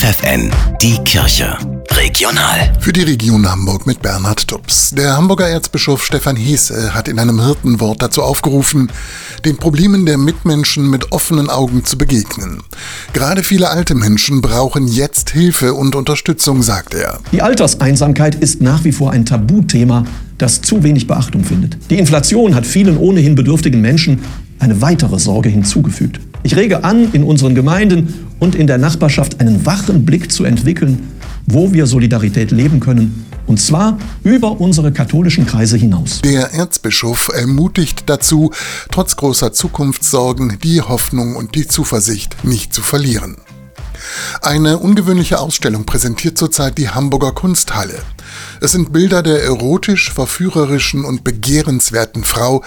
FFN, die Kirche. Regional. Für die Region Hamburg mit Bernhard Tubbs. Der Hamburger Erzbischof Stefan Hesse hat in einem Hirtenwort dazu aufgerufen, den Problemen der Mitmenschen mit offenen Augen zu begegnen. Gerade viele alte Menschen brauchen jetzt Hilfe und Unterstützung, sagt er. Die Alterseinsamkeit ist nach wie vor ein Tabuthema, das zu wenig Beachtung findet. Die Inflation hat vielen ohnehin bedürftigen Menschen eine weitere Sorge hinzugefügt. Ich rege an, in unseren Gemeinden und in der Nachbarschaft einen wachen Blick zu entwickeln, wo wir Solidarität leben können, und zwar über unsere katholischen Kreise hinaus. Der Erzbischof ermutigt dazu, trotz großer Zukunftssorgen die Hoffnung und die Zuversicht nicht zu verlieren. Eine ungewöhnliche Ausstellung präsentiert zurzeit die Hamburger Kunsthalle. Es sind Bilder der erotisch, verführerischen und begehrenswerten Frau,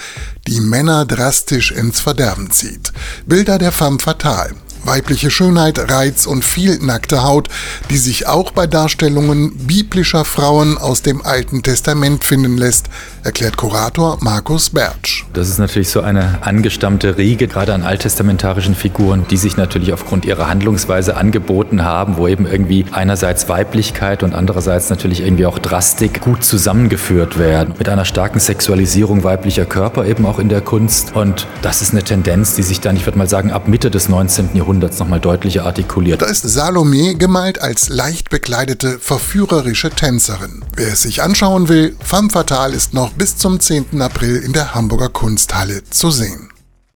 die Männer drastisch ins Verderben zieht. Bilder der femme fatale, weibliche Schönheit, Reiz und viel nackte Haut, die sich auch bei Darstellungen biblischer Frauen aus dem Alten Testament finden lässt, erklärt Kurator Markus Bertsch. Das ist natürlich so eine angestammte Riege, gerade an alttestamentarischen Figuren, die sich natürlich aufgrund ihrer Handlungsweise angeboten haben, wo eben irgendwie einerseits Weiblichkeit und andererseits natürlich irgendwie auch Drastik gut zusammengeführt werden. Mit einer starken Sexualisierung weiblicher Körper eben auch in der Kunst. Und das ist eine Tendenz, die sich dann, ich würde mal sagen, ab Mitte des 19. Jahrhunderts Jahrhunderts nochmal deutlicher artikuliert. Da ist Salome gemalt als leicht bekleidete, verführerische Tänzerin. Wer es sich anschauen will, Femme Fatale ist noch bis zum 10. April in der Hamburger Kunsthalle zu sehen.